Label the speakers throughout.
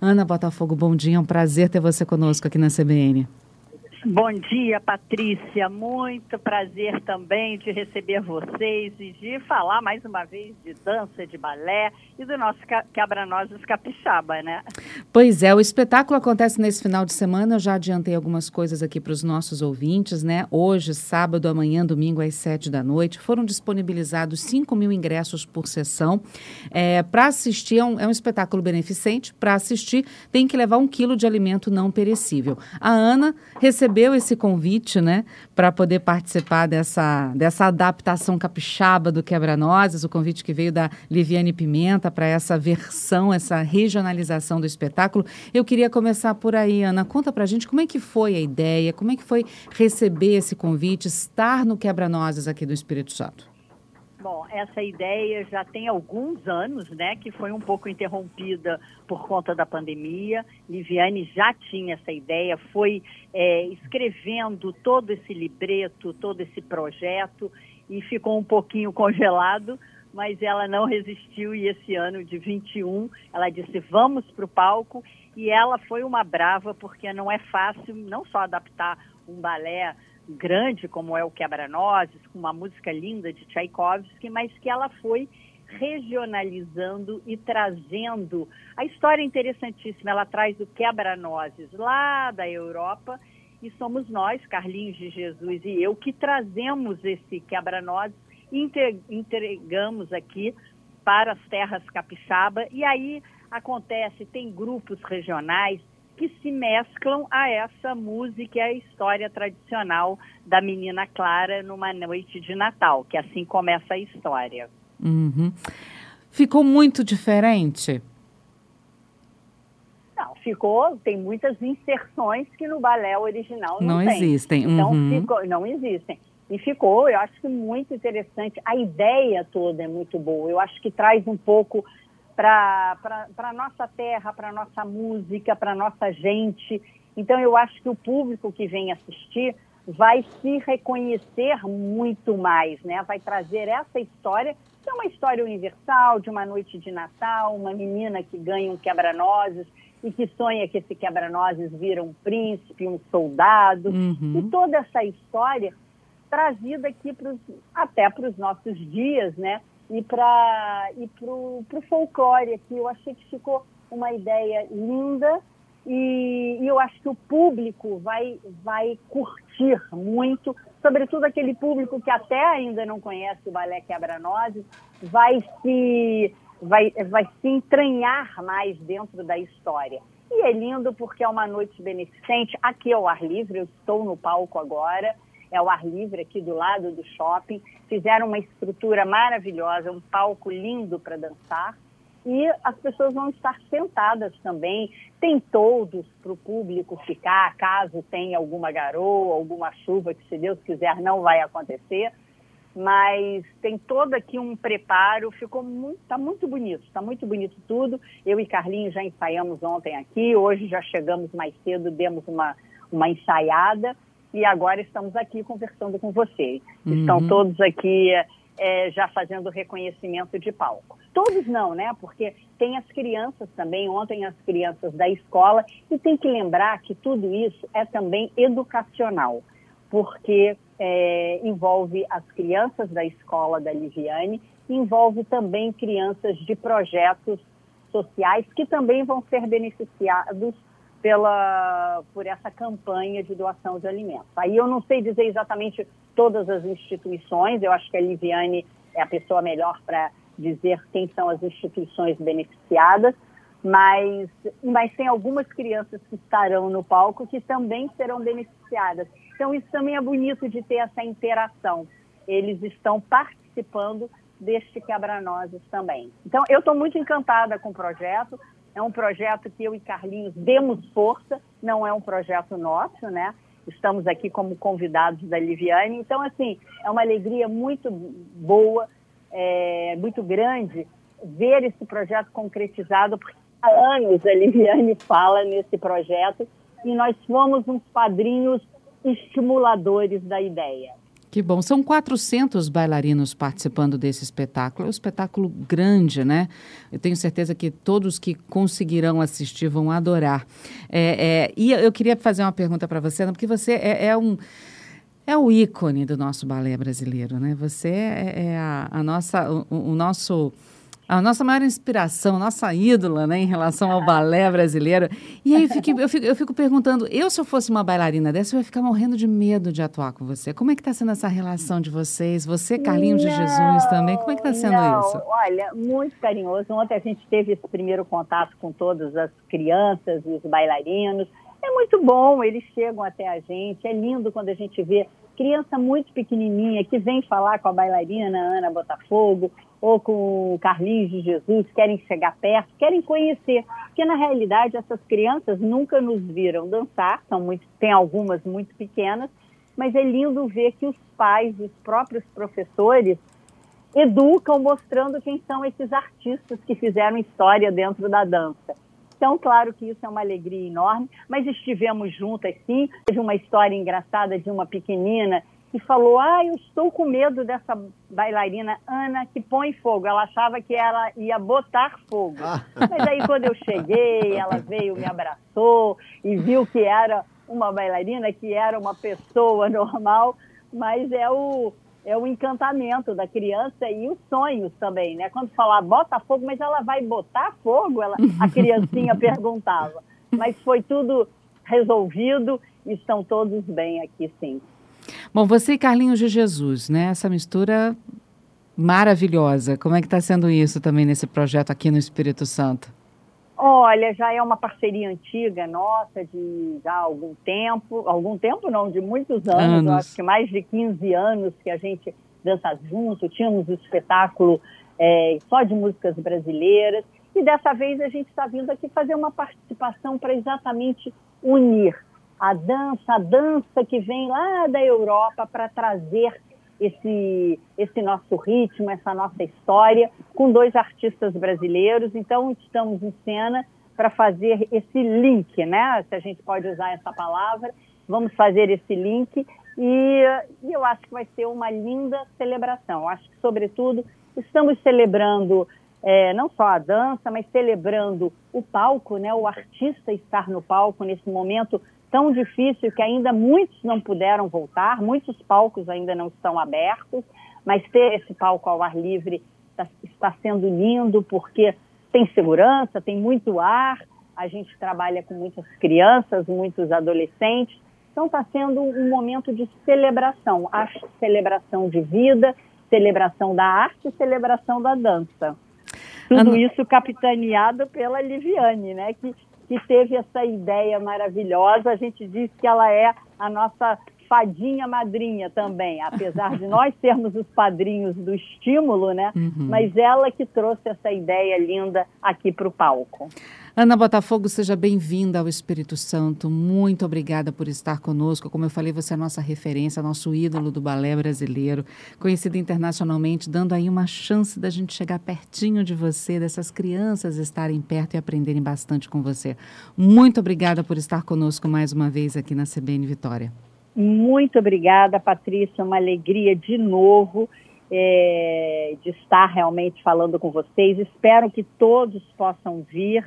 Speaker 1: Ana Botafogo, bom dia. É um prazer ter você conosco aqui na CBN.
Speaker 2: Bom dia, Patrícia. Muito prazer também de receber vocês e de falar mais uma vez de dança, de balé e do nosso quebra-nozes capixaba, né?
Speaker 1: Pois é, o espetáculo acontece nesse final de semana. Eu já adiantei algumas coisas aqui para os nossos ouvintes, né? Hoje, sábado, amanhã, domingo, às sete da noite, foram disponibilizados 5 mil ingressos por sessão. É, para assistir, é um, é um espetáculo beneficente. Para assistir, tem que levar um quilo de alimento não perecível. A Ana recebeu recebeu esse convite, né, para poder participar dessa, dessa adaptação capixaba do Quebra-Nozes, o convite que veio da Liviane Pimenta para essa versão, essa regionalização do espetáculo. Eu queria começar por aí, Ana. Conta para a gente como é que foi a ideia, como é que foi receber esse convite, estar no Quebra-Nozes aqui do Espírito Santo.
Speaker 2: Bom, essa ideia já tem alguns anos, né, que foi um pouco interrompida por conta da pandemia. Liviane já tinha essa ideia, foi é, escrevendo todo esse libreto, todo esse projeto e ficou um pouquinho congelado, mas ela não resistiu e esse ano de 21 ela disse vamos para o palco e ela foi uma brava porque não é fácil não só adaptar um balé grande como é o Quebra-Nozes, com uma música linda de Tchaikovsky, mas que ela foi regionalizando e trazendo a história interessantíssima. Ela traz o Quebra-Nozes lá da Europa e somos nós, Carlinhos de Jesus e eu, que trazemos esse Quebra-Nozes entregamos aqui para as terras capixaba. E aí acontece, tem grupos regionais, que se mesclam a essa música e a história tradicional da menina Clara numa noite de Natal, que assim começa a história.
Speaker 1: Uhum. Ficou muito diferente?
Speaker 2: Não, ficou. Tem muitas inserções que no balé original não,
Speaker 1: não existem.
Speaker 2: Então, uhum. ficou, não existem. E ficou, eu acho que muito interessante. A ideia toda é muito boa. Eu acho que traz um pouco para a nossa terra, para a nossa música, para a nossa gente. Então, eu acho que o público que vem assistir vai se reconhecer muito mais, né? Vai trazer essa história, que é uma história universal, de uma noite de Natal, uma menina que ganha um quebra-nozes e que sonha que esse quebra-nozes vira um príncipe, um soldado. Uhum. E toda essa história trazida aqui pros, até para os nossos dias, né? E para e o folclore aqui. Eu achei que ficou uma ideia linda e, e, eu acho que o público vai, vai curtir muito, sobretudo aquele público que até ainda não conhece o Balé Quebra-Nozes, vai se, vai, vai se entranhar mais dentro da história. E é lindo porque é uma noite beneficente, aqui ao ar livre, eu estou no palco agora, é o ar livre aqui do lado do shopping. Fizeram uma estrutura maravilhosa, um palco lindo para dançar. E as pessoas vão estar sentadas também. Tem todos para o público ficar, caso tenha alguma garoa, alguma chuva, que se Deus quiser não vai acontecer. Mas tem todo aqui um preparo, ficou muito, tá muito bonito, está muito bonito tudo. Eu e Carlinhos já ensaiamos ontem aqui, hoje já chegamos mais cedo, demos uma, uma ensaiada e agora estamos aqui conversando com vocês. Uhum. Estão todos aqui é, já fazendo reconhecimento de palco. Todos não, né? Porque tem as crianças também, ontem as crianças da escola, e tem que lembrar que tudo isso é também educacional, porque é, envolve as crianças da escola da Liviane, envolve também crianças de projetos sociais que também vão ser beneficiados pela, por essa campanha de doação de alimentos. Aí eu não sei dizer exatamente todas as instituições, eu acho que a Liviane é a pessoa melhor para dizer quem são as instituições beneficiadas, mas, mas tem algumas crianças que estarão no palco que também serão beneficiadas. Então isso também é bonito de ter essa interação. Eles estão participando deste quebra-nozes também. Então eu estou muito encantada com o projeto, é um projeto que eu e Carlinhos demos força, não é um projeto nosso, né? Estamos aqui como convidados da Liviane. Então, assim, é uma alegria muito boa, é, muito grande ver esse projeto concretizado, porque há anos a Liviane fala nesse projeto e nós fomos uns padrinhos estimuladores da ideia.
Speaker 1: Que bom. São 400 bailarinos participando desse espetáculo. É um espetáculo grande, né? Eu tenho certeza que todos que conseguirão assistir vão adorar. É, é, e eu queria fazer uma pergunta para você, porque você é, é, um. É o ícone do nosso balé brasileiro, né? Você é, é a, a, nossa, o, o nosso a nossa maior inspiração, nossa ídola, né, em relação ao balé brasileiro. E aí eu fico, eu fico, eu fico perguntando, eu se eu fosse uma bailarina dessa, eu ia ficar morrendo de medo de atuar com você. Como é que está sendo essa relação de vocês? Você, Carlinhos não, de Jesus também, como é que está sendo
Speaker 2: não,
Speaker 1: isso?
Speaker 2: Olha, muito carinhoso. Ontem a gente teve esse primeiro contato com todas as crianças e os bailarinos. É muito bom, eles chegam até a gente. É lindo quando a gente vê criança muito pequenininha que vem falar com a bailarina Ana Botafogo ou com o Carlinhos de Jesus, querem chegar perto, querem conhecer. Porque, na realidade, essas crianças nunca nos viram dançar, são muito, tem algumas muito pequenas, mas é lindo ver que os pais, os próprios professores, educam mostrando quem são esses artistas que fizeram história dentro da dança. Então, claro que isso é uma alegria enorme, mas estivemos juntas sim. Teve uma história engraçada de uma pequenina que falou: Ah, eu estou com medo dessa bailarina Ana que põe fogo. Ela achava que ela ia botar fogo. Ah. Mas aí, quando eu cheguei, ela veio, me abraçou e viu que era uma bailarina, que era uma pessoa normal, mas é o, é o encantamento da criança e os sonhos também, né? Quando falar bota fogo, mas ela vai botar fogo? Ela, a criancinha perguntava. Mas foi tudo resolvido e estão todos bem aqui, sim.
Speaker 1: Bom, você e Carlinhos de Jesus, né? Essa mistura maravilhosa. Como é que está sendo isso também nesse projeto aqui no Espírito Santo?
Speaker 2: Olha, já é uma parceria antiga nossa de já algum tempo, algum tempo não, de muitos anos, anos. acho que mais de 15 anos que a gente dança junto, tínhamos um espetáculo é, só de músicas brasileiras, e dessa vez a gente está vindo aqui fazer uma participação para exatamente unir a dança, a dança que vem lá da Europa para trazer esse, esse nosso ritmo, essa nossa história, com dois artistas brasileiros. Então, estamos em cena para fazer esse link, né? Se a gente pode usar essa palavra, vamos fazer esse link e, e eu acho que vai ser uma linda celebração. Eu acho que, sobretudo, estamos celebrando é, não só a dança, mas celebrando o palco, né? O artista estar no palco nesse momento tão difícil que ainda muitos não puderam voltar, muitos palcos ainda não estão abertos, mas ter esse palco ao ar livre está, está sendo lindo porque tem segurança, tem muito ar, a gente trabalha com muitas crianças, muitos adolescentes, então está sendo um momento de celebração, a celebração de vida, celebração da arte celebração da dança. Tudo isso capitaneado pela Liviane, né, que que teve essa ideia maravilhosa. A gente diz que ela é a nossa fadinha madrinha também, apesar de nós sermos os padrinhos do estímulo, né? Uhum. Mas ela que trouxe essa ideia linda aqui para o palco.
Speaker 1: Ana Botafogo, seja bem-vinda ao Espírito Santo. Muito obrigada por estar conosco. Como eu falei, você é nossa referência, nosso ídolo do balé brasileiro, conhecido internacionalmente, dando aí uma chance da gente chegar pertinho de você, dessas crianças estarem perto e aprenderem bastante com você. Muito obrigada por estar conosco mais uma vez aqui na CBN Vitória.
Speaker 2: Muito obrigada, Patrícia. Uma alegria de novo. É, de estar realmente falando com vocês. Espero que todos possam vir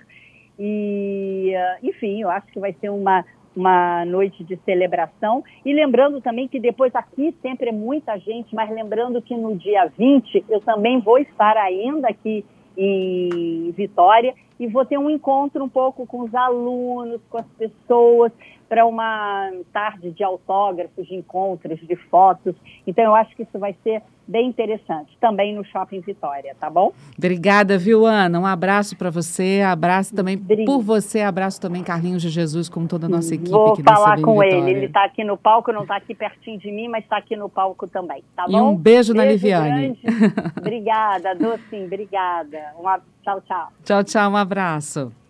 Speaker 2: e, ah, enfim, eu acho que vai ser uma, uma noite de celebração. E lembrando também que depois aqui sempre é muita gente, mas lembrando que no dia 20 eu também vou estar ainda aqui em Vitória e vou ter um encontro um pouco com os alunos, com as pessoas, para uma tarde de autógrafos, de encontros, de fotos. Então, eu acho que isso vai ser bem interessante, também no Shopping Vitória, tá bom?
Speaker 1: Obrigada, viu, Ana? Um abraço para você, abraço também por você, abraço também Carlinhos de Jesus, com toda a nossa equipe
Speaker 2: Vou falar com Vitória. ele, ele está aqui no palco, não está aqui pertinho de mim, mas está aqui no palco também, tá bom?
Speaker 1: E um beijo, beijo na Liviane.
Speaker 2: obrigada, Docinho, obrigada. Um, tchau, tchau.
Speaker 1: Tchau, tchau, um abraço.